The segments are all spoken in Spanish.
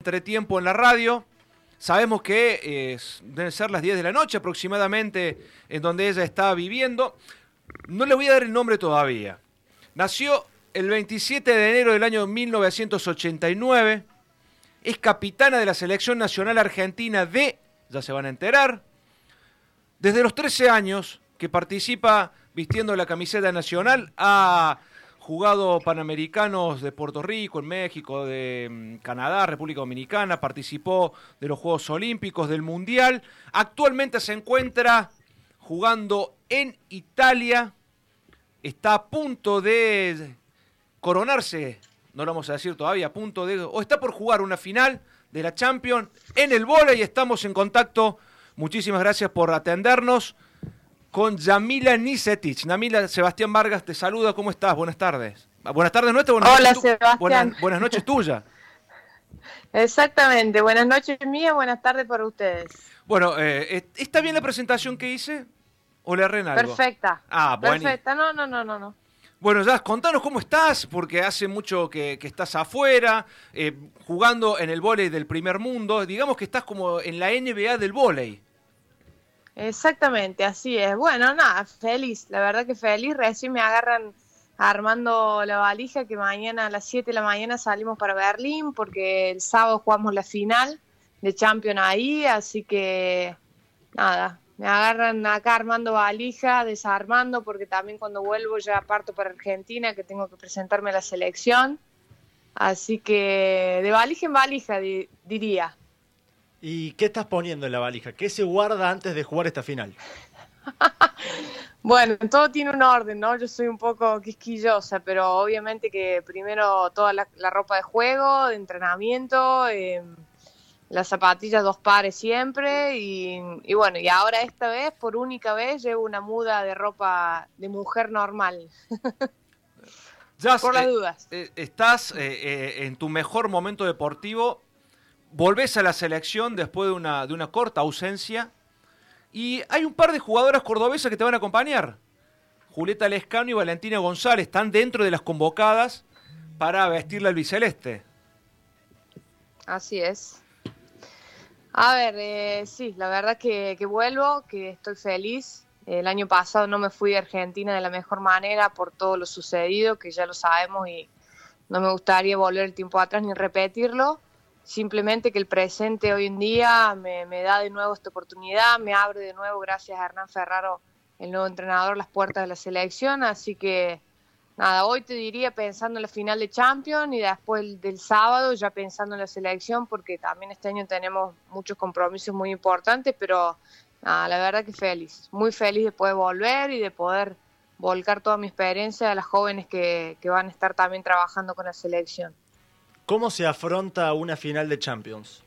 entretiempo en la radio. Sabemos que eh, deben ser las 10 de la noche aproximadamente en donde ella está viviendo. No le voy a dar el nombre todavía. Nació el 27 de enero del año 1989. Es capitana de la Selección Nacional Argentina de, ya se van a enterar, desde los 13 años que participa vistiendo la camiseta nacional a jugado Panamericanos de Puerto Rico, en México, de mm, Canadá, República Dominicana, participó de los Juegos Olímpicos, del Mundial. Actualmente se encuentra jugando en Italia. Está a punto de coronarse, no lo vamos a decir todavía, a punto de, o está por jugar una final de la Champions en el vóley. Estamos en contacto. Muchísimas gracias por atendernos con Yamila Nisetich. Yamila Sebastián Vargas te saluda, ¿cómo estás? Buenas tardes. Buenas tardes nuestras, buenas Hola, noches Sebastián. Buenas, noches tuyas. Exactamente, buenas noches mías, buenas tardes para ustedes. Bueno, eh, ¿está bien la presentación que hice? ¿O le arren algo? Perfecta. Ah, bueno. Perfecta, no, no, no, no. no. Bueno, ya, contanos cómo estás, porque hace mucho que, que estás afuera, eh, jugando en el vóley del primer mundo. Digamos que estás como en la NBA del vóley. Exactamente, así es. Bueno, nada, feliz, la verdad que feliz. Recién me agarran armando la valija que mañana a las 7 de la mañana salimos para Berlín porque el sábado jugamos la final de Champions ahí, así que nada, me agarran acá armando valija, desarmando porque también cuando vuelvo ya parto para Argentina que tengo que presentarme a la selección. Así que de valija en valija di- diría. ¿Y qué estás poniendo en la valija? ¿Qué se guarda antes de jugar esta final? Bueno, todo tiene un orden, ¿no? Yo soy un poco quisquillosa, pero obviamente que primero toda la, la ropa de juego, de entrenamiento, eh, las zapatillas dos pares siempre y, y bueno, y ahora esta vez, por única vez, llevo una muda de ropa de mujer normal, Ya, por las eh, dudas. eh, estás eh, eh, en tu mejor momento deportivo, volvés a la selección después de una, de una corta ausencia y hay un par de jugadoras cordobesas que te van a acompañar. Julieta Lescano y Valentina González están dentro de las convocadas para vestir la albiceleste. Así es. A ver, eh, sí, la verdad que, que vuelvo, que estoy feliz. El año pasado no me fui de Argentina de la mejor manera por todo lo sucedido, que ya lo sabemos y no me gustaría volver el tiempo atrás ni repetirlo. Simplemente que el presente hoy en día me, da de nuevo esta oportunidad, me abre de nuevo, gracias a Hernán Ferraro, el nuevo entrenador, las puertas de la selección. Así que nada, hoy te diría pensando en la final de Champions y después el- del sábado ya pensando en la selección porque también este año tenemos muchos compromisos muy importantes, pero la verdad que feliz, muy feliz de poder volver y de poder volcar toda mi experiencia a las jóvenes que, que van a estar también trabajando con la selección. ¿Cómo se afronta una final de Champions?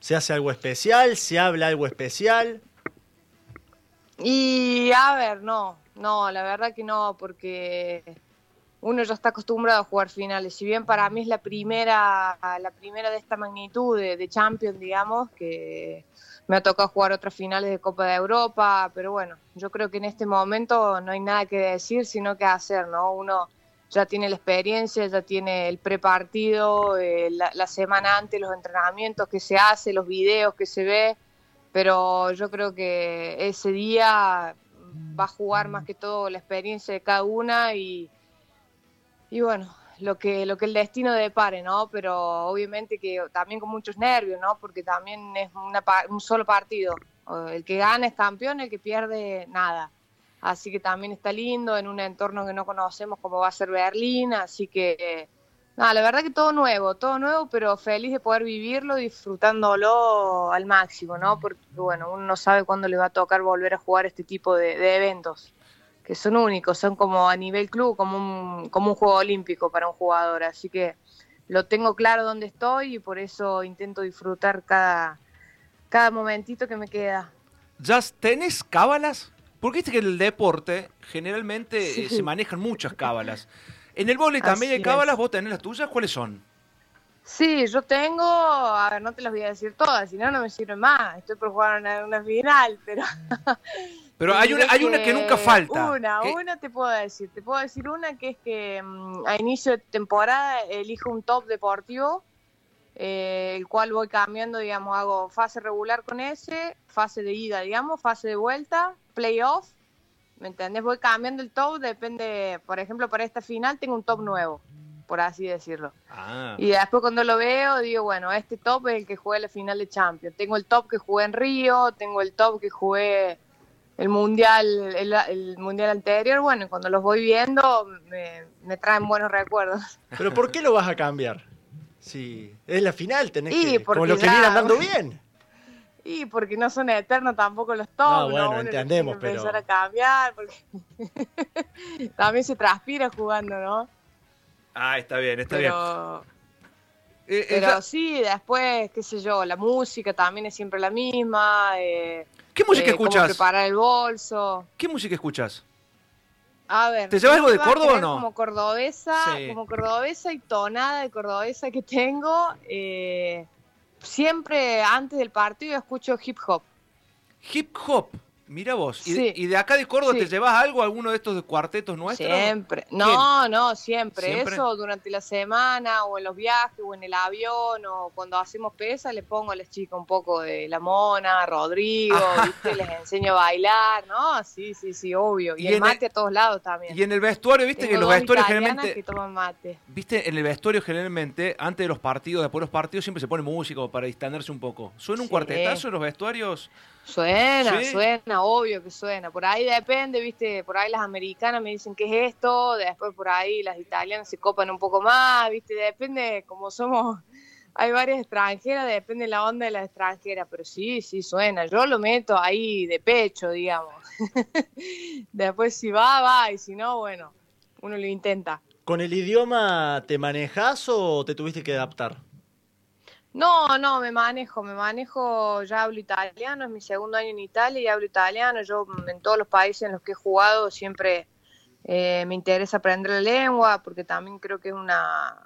¿Se hace algo especial? ¿Se habla algo especial? Y a ver, no, no, la verdad que no, porque uno ya está acostumbrado a jugar finales. Si bien para mí es la primera, la primera de esta magnitud de, de Champions, digamos, que me ha tocado jugar otras finales de Copa de Europa, pero bueno, yo creo que en este momento no hay nada que decir, sino que hacer, ¿no? Uno ya tiene la experiencia, ya tiene el prepartido, eh, la, semana antes, los entrenamientos que se hace, los videos que se ve, pero yo creo que ese día va a jugar más que todo la experiencia de cada una y, y bueno, lo que, lo que el destino depare, ¿no? Pero obviamente que también con muchos nervios, ¿no? Porque también es una, un solo partido. El que gana es campeón, el que pierde, nada. Así que también está lindo en un entorno que no conocemos como va a ser Berlín, así que la verdad que todo nuevo, todo nuevo, pero feliz de poder vivirlo, disfrutándolo al máximo, ¿no? Porque bueno, uno no sabe cuándo le va a tocar volver a jugar este tipo de, de eventos, que son únicos, son como a nivel club, como un, como un juego olímpico para un jugador, así que lo tengo claro dónde estoy y por eso intento disfrutar cada, cada momentito que me queda. ¿Ya tenés cábalas? Porque viste que en el deporte generalmente eh, se manejan muchas cábalas. En el vóley también Así hay cábalas, es. vos tenés las tuyas, ¿cuáles son? Sí, yo tengo, a ver, no te las voy a decir todas, si no, no me sirve más. Estoy por jugar una, una final, pero. Pero hay una, hay una que nunca falta. Una, una te puedo decir. Te puedo decir una que es que mm, a inicio de temporada elijo un top deportivo eh, el cual voy cambiando, digamos, hago fase regular con ese, fase de ida, digamos, fase de vuelta, playoff, ¿me entendés? Voy cambiando el top, depende, por ejemplo, para esta final tengo un top nuevo, por así decirlo. Ah, Y después cuando lo veo, digo, bueno, este top es el que jugué la final de Champions. Tengo el top que jugué en Río, tengo el top que jugué el mundial el, el mundial anterior. Bueno, y cuando los voy viendo, me, me traen buenos recuerdos. Pero ¿por qué lo vas a cambiar? Si es la final, tenés Y que... Como los que vienen andando bien. Y porque no son eternos tampoco los top, No, ¿no? bueno, entendemos, pero- empezar a cambiar, porque también se transpira jugando, ¿no? ah, está bien, está bien. Pero, Eh, eh, pero sí, después, qué sé yo, la música también es siempre la misma. Eh, ¿Qué música eh, cómo escuchas? preparar el bolso. ¿Qué música escuchas? A ver. ¿Te llevas algo de Córdoba o no? Como cordobesa, Sí. como cordobesa y tonada de cordobesa que tengo, eh, siempre antes del partido escucho hip hop. Hip hop. Mira vos. ¿Y, de, Sí. y de acá de Córdoba Sí. te llevas algo, alguno de estos cuartetos nuestros? Siempre. No, no, siempre. ¿Siempre? Eso durante la semana o en los viajes o en el avión o cuando hacemos pesa le pongo a las chicas un poco de La Mona, Rodrigo, ¿viste? les enseño a bailar, ¿no? Sí, sí, sí, obvio. Y, Y el mate el- a todos lados también. Y en el vestuario, viste que Tengo los dos vestuarios generalmente. que toman mate. Viste, en el vestuario generalmente, antes de los partidos, después de los partidos, siempre se pone música para distenderse un poco. ¿Suena un Sí. cuartetazo en los vestuarios? Suena, suena, obvio que suena. Por ahí depende, viste, por ahí las americanas me dicen qué es esto, después por ahí las italianas se copan un poco más, viste, depende, como somos, hay varias extranjeras, depende la onda de las extranjeras, pero sí, sí suena. Yo lo meto ahí de pecho, digamos. después si va, va, y si no, bueno, uno lo intenta. ¿Con el idioma te manejas o te tuviste que adaptar? No, no, me manejo, me manejo, ya hablo italiano, es mi segundo año en Italia y hablo italiano. Yo mm, en todos los países en los que he jugado siempre eh, me interesa aprender la lengua porque también creo que es una,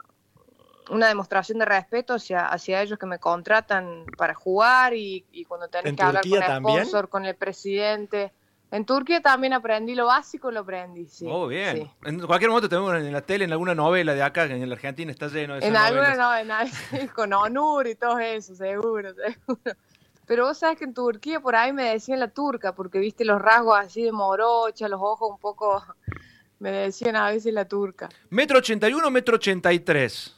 una demostración de respeto hacia, hacia ellos que me contratan para jugar y, y cuando tenés ¿En que hablar con el también? sponsor, con el presidente. En Turquía también aprendí lo básico, lo aprendí, sí. oh, bien. sí. En cualquier momento te vemos en la tele, en alguna novela de acá, en la Argentina está lleno de esas En alguna novelas. no, con Onur y todo eso, seguro, seguro. Pero vos sabes que en Turquía por ahí me decían la turca, porque viste los rasgos así de morocha, los ojos un poco, me decían a veces la turca. ¿Metro 81 metro 83?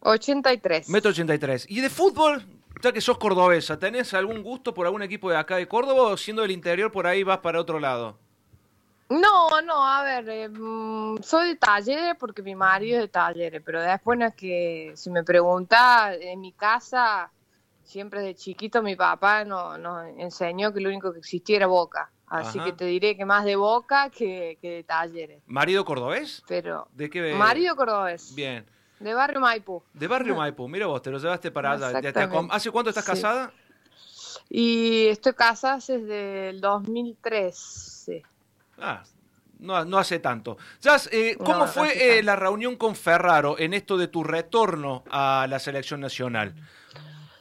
83. Metro 83. ¿Y de fútbol? Ya que sos cordobesa, ¿tenés algún gusto por algún equipo de acá de Córdoba o siendo del interior por ahí vas para otro lado? No, no, a ver, eh, mm, soy de talleres porque mi marido es de talleres, pero después no es que, si me pregunta, en mi casa, siempre de chiquito mi papá nos, nos enseñó que lo único que existía era Boca. Así Ajá. que te diré que más de Boca que, que de talleres. ¿Marido cordobés? Pero, ¿De qué? marido cordobés, Bien. De barrio Maipú. De Barrio Maipú, mira vos, te lo llevaste para allá. ¿Hace cuánto estás Sí. casada? Y estoy casada desde el 2013. Ah, no, no hace tanto. Jazz, eh, ¿cómo no fue eh, la reunión con Ferraro en esto de tu retorno a la selección nacional?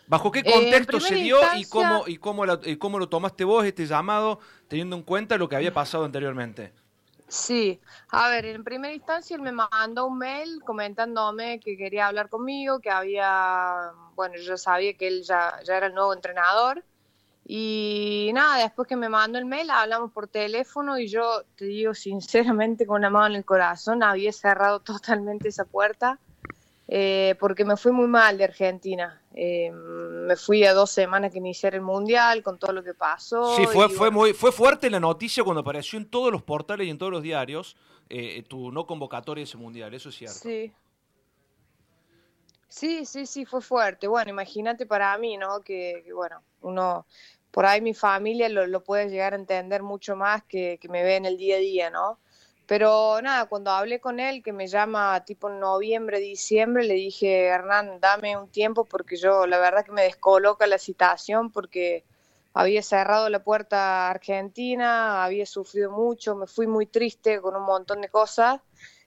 ¿Bajo qué Eh, contexto se dio y cómo, y, cómo la- y cómo lo tomaste vos este llamado teniendo en cuenta lo que había pasado anteriormente? Sí, a ver, en primera instancia él me mandó un mail comentándome que quería hablar conmigo, que había, bueno, yo sabía que él ya, ya era el nuevo entrenador. Y nada, después que me mandó el mail hablamos por teléfono y yo te digo sinceramente con la mano en el corazón, había cerrado totalmente esa puerta eh, porque me fui muy mal de Argentina. Eh, me fui a dos semanas que iniciara el Mundial con todo lo que pasó. Sí, fue, fue, bueno, muy, fue fuerte la noticia cuando apareció en todos los portales y en todos los diarios eh, tu no convocatoria a ese mundial, eso es cierto. Sí. Sí, sí, sí, fue fuerte. Bueno, imagínate para mí, ¿no? Que, que, bueno, uno, por ahí mi familia lo, lo puede llegar a entender mucho más que, que me ve en el día a día, ¿no? Pero nada, cuando hablé con él, que me llama tipo noviembre, diciembre, le dije, Hernán, dame un tiempo porque yo, la verdad que me descoloca la situación porque había cerrado la puerta Argentina, había sufrido mucho, me fui muy triste con un montón de cosas.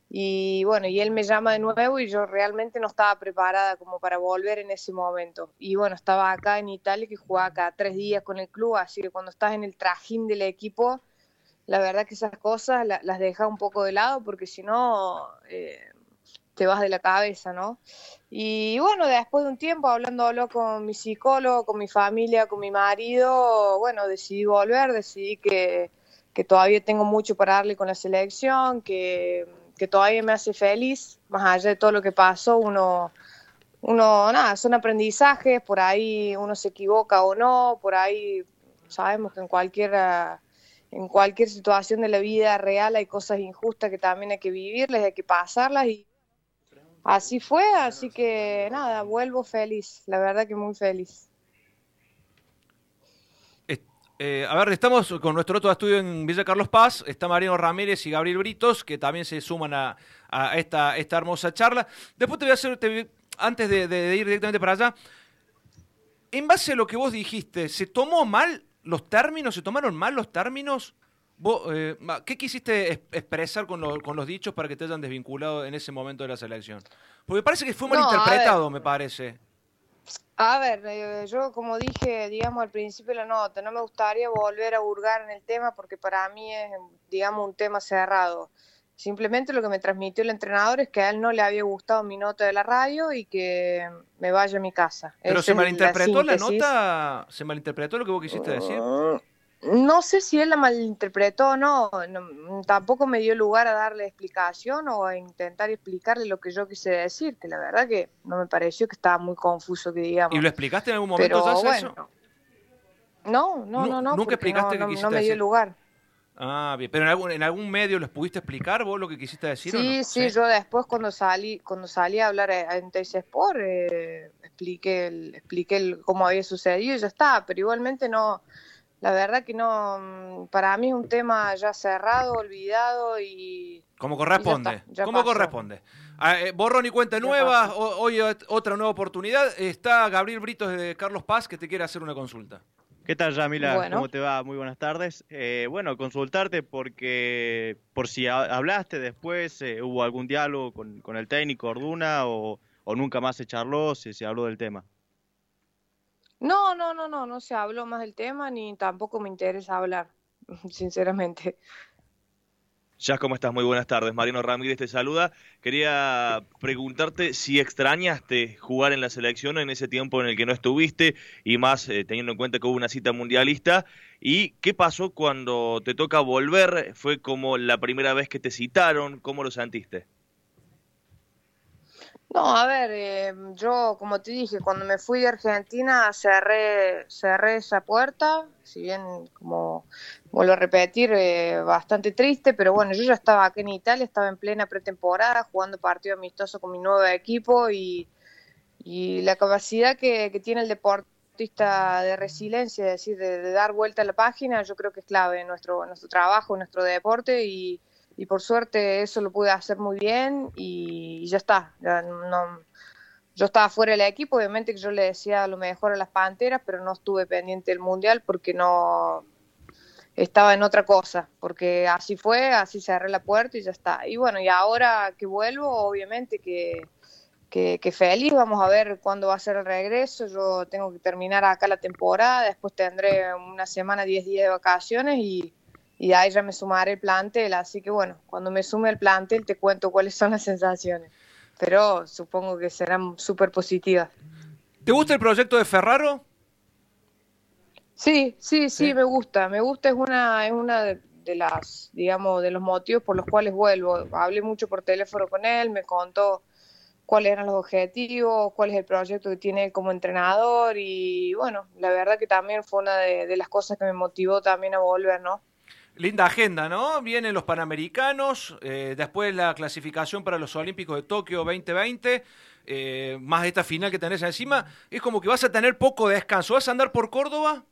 Y bueno, y él me llama de nuevo y yo realmente no estaba preparada como para volver en ese momento. Y bueno, estaba acá en Italia que jugaba cada tres días con el club, así que cuando estás en el trajín del equipo, la verdad que esas cosas la- las dejas un poco de lado porque si no, eh, te vas de la cabeza, ¿no? Y bueno, después de un tiempo hablándolo con mi psicólogo, con mi familia, con mi marido, bueno, decidí volver, decidí que, que todavía tengo mucho para darle con la selección, que, que todavía me hace feliz, más allá de todo lo que pasó, uno uno, nada, son aprendizajes, por ahí uno se equivoca o no, por ahí sabemos que en cualquier, en cualquier situación de la vida real hay cosas injustas que también hay que vivirles, hay que pasarlas y así fue, así que nada, vuelvo feliz, la verdad que muy feliz. Eh, a ver, estamos con nuestro otro estudio en Villa Carlos Paz. Está Mariano Ramírez y Gabriel Britos, que también se suman a, esta, esta hermosa charla. Después te voy a hacer, antes de, ir directamente para allá, en base a lo que vos dijiste, ¿se tomó mal los términos? ¿Se tomaron mal los términos? Eh, ¿Qué quisiste expresar con, los dichos para que te hayan desvinculado en ese momento de la selección? Porque parece que fue mal interpretado, me parece. A ver, eh, yo como dije, digamos al principio de la nota, no me gustaría volver a hurgar en el tema porque para mí es, digamos, un tema cerrado. Simplemente lo que me transmitió el entrenador es que a él no le había gustado mi nota de la radio y que me vaya a mi casa. ¿Pero se malinterpretó la, nota? ¿Se malinterpretó lo que vos quisiste decir? Mm, no sé si él la malinterpretó o no, tampoco me dio lugar a darle explicación o a intentar explicarle lo que yo quise decir, que la verdad que no me pareció que estaba muy confuso, que digamos. ¿Y lo explicaste en algún momento? Pero, bueno, No, no, no, no. ¿Nunca explicaste no, que no me dio lugar. Ah, bien. ¿Pero en algún, en algún medio les pudiste explicar vos lo que quisiste decir? Sí, sí, yo después cuando salí cuando salí a hablar en TS Sport eh, expliqué, el, expliqué cómo había sucedido y ya está, pero igualmente no, la verdad que no, mm, para mí es un tema ya cerrado, olvidado y... Como corresponde, como corresponde. Ah, eh, borrón y cuenta nueva, hoy otra nueva oportunidad. Está Gabriel Brito de Carlos Paz que te quiere hacer una consulta. ¿Qué tal, Yamila? ¿Cómo te va? Muy buenas tardes. Eh, bueno, consultarte porque por si hablaste después, eh, hubo algún diálogo con, el técnico Orduna o, nunca más se charló, si se habló del tema. No, no, no, no, no se habló más del tema ni tampoco me interesa hablar, sinceramente. Ya, ¿cómo estás? Muy buenas tardes. Mariano Ramírez te saluda. Quería preguntarte si extrañaste jugar en la selección en ese tiempo en el que no estuviste y más eh, teniendo en cuenta que hubo una cita mundialista. ¿Y qué pasó cuando te toca volver? ¿Fue como la primera vez que te citaron? ¿Cómo lo sentiste? No, a ver, eh, yo como te dije, cuando me fui de Argentina cerré, cerré esa puerta, si bien como vuelvo a repetir, eh, bastante triste, pero bueno, yo ya estaba aquí en Italia, estaba en plena pretemporada, jugando partido amistoso con mi nuevo equipo y, y la capacidad que, tiene el deportista de resiliencia, es decir, de, dar vuelta a la página, yo creo que es clave en nuestro, nuestro trabajo, en nuestro deporte y y por suerte eso lo pude hacer muy bien y ya está. yo estaba fuera del equipo, obviamente que yo le decía lo mejor a las Panteras, pero no estuve pendiente del Mundial porque no estaba en otra cosa, porque así fue, así cerré la puerta y ya está. Y bueno, y ahora que vuelvo, obviamente que, que, que feliz, vamos a ver cuándo va a ser el regreso, yo tengo que terminar acá la temporada, después tendré una semana, 10 días de vacaciones y y ahí ya me sumaré el plantel, así que bueno, cuando me sume el plantel te cuento cuáles son las sensaciones, pero supongo que serán súper positivas. ¿Te gusta el proyecto de Ferraro? Sí, sí, sí, me gusta, me gusta, es una, es una de, las, digamos, de los motivos por los cuales vuelvo. Hablé mucho por teléfono con él, me contó cuáles eran los objetivos, cuál es el proyecto que tiene como entrenador y bueno, la verdad que también fue una de, de las cosas que me motivó también a volver, ¿no? Linda agenda, ¿no? Vienen los Panamericanos, eh, después la clasificación para los Olímpicos de Tokio 2020, eh, más esta final que tenés encima. Es como que vas a tener poco descanso. ¿Vas a andar por Córdoba?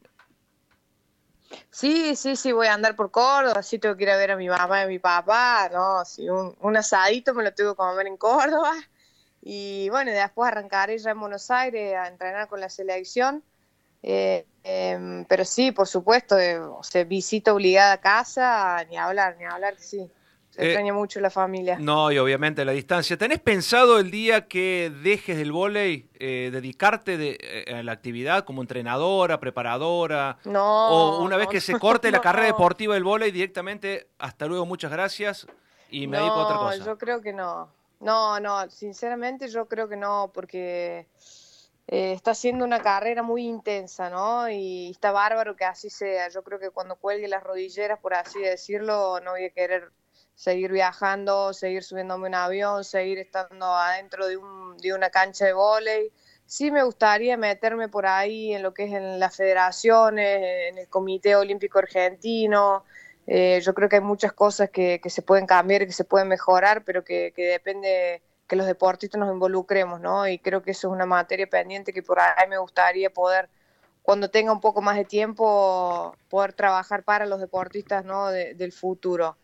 Sí, sí, sí, voy a andar por Córdoba, sí tengo que ir a ver a mi mamá y a mi papá, no, sí, un, asadito me lo tengo que comer en Córdoba. Y bueno, después arrancaré ya en Buenos Aires a entrenar con la selección. Eh, em, pero sí, por supuesto, eh, o sea, visita obligada a casa, ni hablar, ni hablar, sí. Se eh, extraña mucho la familia. No, y obviamente la distancia. ¿Tenés pensado el día que dejes el vóley dedicarte de, a la actividad como entrenadora, preparadora? No. O una vez que se corte la carrera deportiva del vóley directamente, hasta luego, muchas gracias y me dedico a otra cosa. yo creo que no. No, no, sinceramente yo creo que no, porque eh, está haciendo una carrera muy intensa, ¿no? Y está bárbaro que así sea. Yo creo que cuando cuelgue las rodilleras, por así decirlo, no voy a querer seguir viajando, seguir subiéndome un avión, seguir estando adentro de, un, de una cancha de vóley. Sí me gustaría meterme por ahí en lo que es en las federaciones, en el Comité Olímpico Argentino, eh, yo creo que hay muchas cosas que, se pueden cambiar que se pueden mejorar, pero que, depende que los deportistas nos involucremos, ¿no? Y creo que eso es una materia pendiente que por ahí me gustaría poder, cuando tenga un poco más de tiempo, poder trabajar para los deportistas, ¿no? del futuro.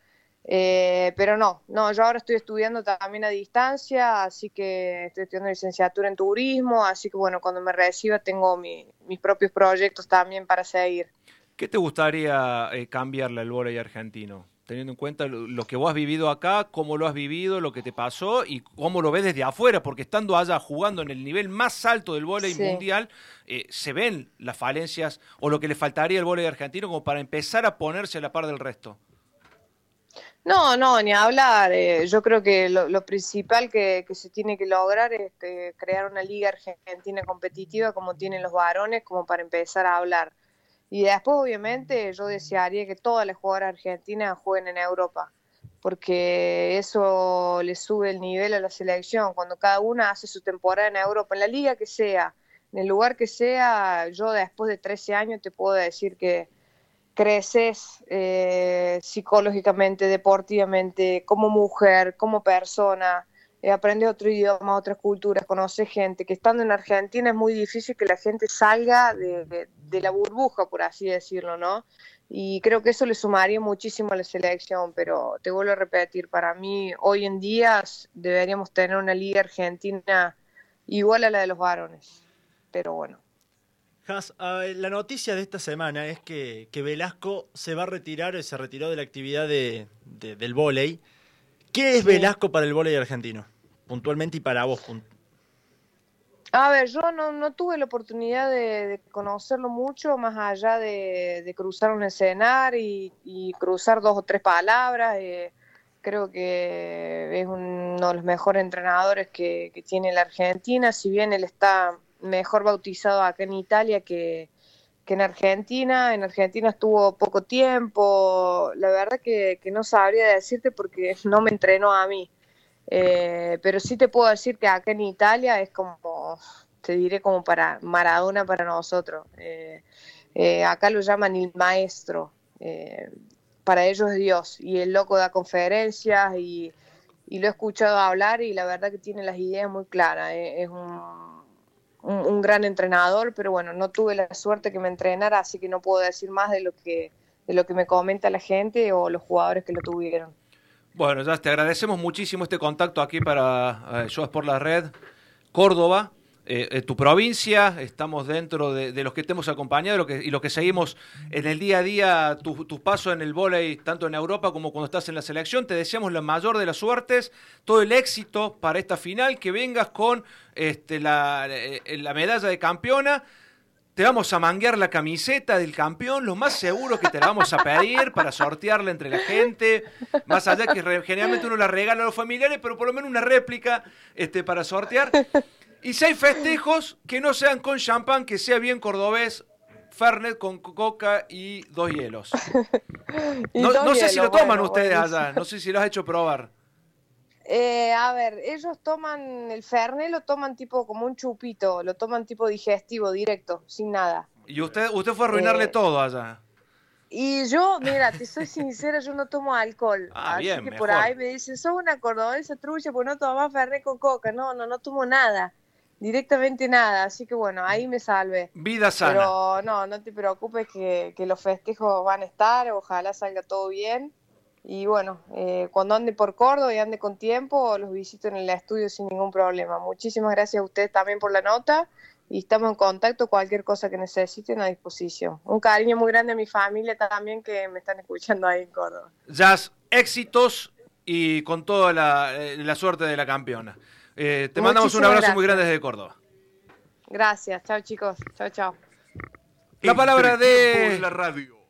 Eh, pero no, no, yo ahora estoy estudiando también a distancia, así que estoy estudiando licenciatura en turismo, así que bueno, cuando me reciba tengo mis propios proyectos también para seguir. ¿Qué te gustaría eh, cambiarle al voleibol argentino? Teniendo en cuenta lo, que vos has vivido acá, cómo lo has vivido, lo que te pasó y cómo lo ves desde afuera, porque estando allá jugando en el nivel más alto del voleibol mundial, eh, se ven las falencias o lo que le faltaría al voleibol argentino como para empezar a ponerse a la par del resto. No, no, ni hablar. Eh, yo creo que lo, principal que, se tiene que lograr es crear una liga argentina competitiva como tienen los varones, como para empezar a hablar. Y después, obviamente, yo desearía que todas las jugadoras argentinas jueguen en Europa, porque eso le sube el nivel a la selección. Cuando cada una hace su temporada en Europa, en la liga que sea, en el lugar que sea, yo después de 13 años te puedo decir que creces eh, psicológicamente, deportivamente, como mujer, como persona eh, aprendes otro idioma, otras culturas, conoces gente, que estando en Argentina es muy difícil que la gente salga de, la burbuja, por así decirlo, ¿no? Y creo que eso le sumaría muchísimo a la selección, pero te vuelvo a repetir, para mí hoy en día deberíamos tener una liga argentina igual a la de los varones, pero bueno. Has, la noticia de esta semana es que, Velasco se va a retirar, se retiró de la actividad de, del vóley. ¿Qué es Velasco para el vóley argentino? Puntualmente y para vos? A ver, yo no, tuve la oportunidad de, conocerlo mucho, más allá de, cruzar un escenario y, cruzar dos o tres palabras. Eh, creo que es uno de los mejores entrenadores que, tiene la Argentina, si bien él está mejor bautizado acá en Italia que, en Argentina. En Argentina estuvo poco tiempo. La verdad que, que no sabría decirte porque no me entrenó a mí. Eh, pero sí te puedo decir que acá en Italia es como, te diré como para Maradona para nosotros. Eh, eh, acá lo llaman el maestro. para ellos es Dios. Y el loco da conferencias y, lo he escuchado hablar y la verdad que tiene las ideas muy claras. es un, un, gran entrenador, pero bueno, no tuve la suerte que me entrenara, así que no puedo decir más de lo que, de lo que me comenta la gente o los jugadores que lo tuvieron. Bueno, ya te agradecemos muchísimo este contacto aquí para eh, por la Red Córdoba. Eh, eh, tu provincia, estamos dentro de, los que te hemos acompañado y los que seguimos en el día a día tus tu pasos en el vóley, tanto en Europa como cuando estás en la selección. Te deseamos la mayor de las suertes, todo el éxito para esta final, que vengas con este, la, la medalla de campeona te vamos a manguear la camiseta del campeón, lo más seguro que te la vamos a pedir para sortearla entre la gente, más allá que generalmente uno la regala a los familiares, pero por lo menos una réplica este, para sortear. Y seis festejos que no sean con champán, que sea bien cordobés, Fernet con coca y dos hielos. no, sé si lo toman ustedes allá, no sé si lo has hecho probar. Eh, a ver, ellos toman el Fernet, lo toman tipo como un chupito, lo toman tipo digestivo, directo, sin nada. Y usted, usted fue a arruinarle eh, todo allá. Y yo, mira, te soy sincera, yo no tomo alcohol. Ah, así que por ahí me dicen, sos una cordobesa trucha, pues no tomas Fernet con coca. No, no, no tomo nada. Directamente nada. Así que bueno, ahí me salve. Vida sana. Pero no, no te preocupes que, que los festejos van a estar. Ojalá salga todo bien. Y bueno, eh, cuando ande por Córdoba y ande con tiempo, los visito en el estudio sin ningún problema. Muchísimas gracias a ustedes también por la nota y estamos en contacto. Cualquier cosa que necesiten a disposición. Un cariño muy grande a mi familia también que me están escuchando ahí en Córdoba. Jazz, éxitos y con toda la, eh, suerte de la campeona. Eh, te mandamos un abrazo muy grande desde Córdoba. Gracias, chao chicos, chao chao. La palabra de la radio.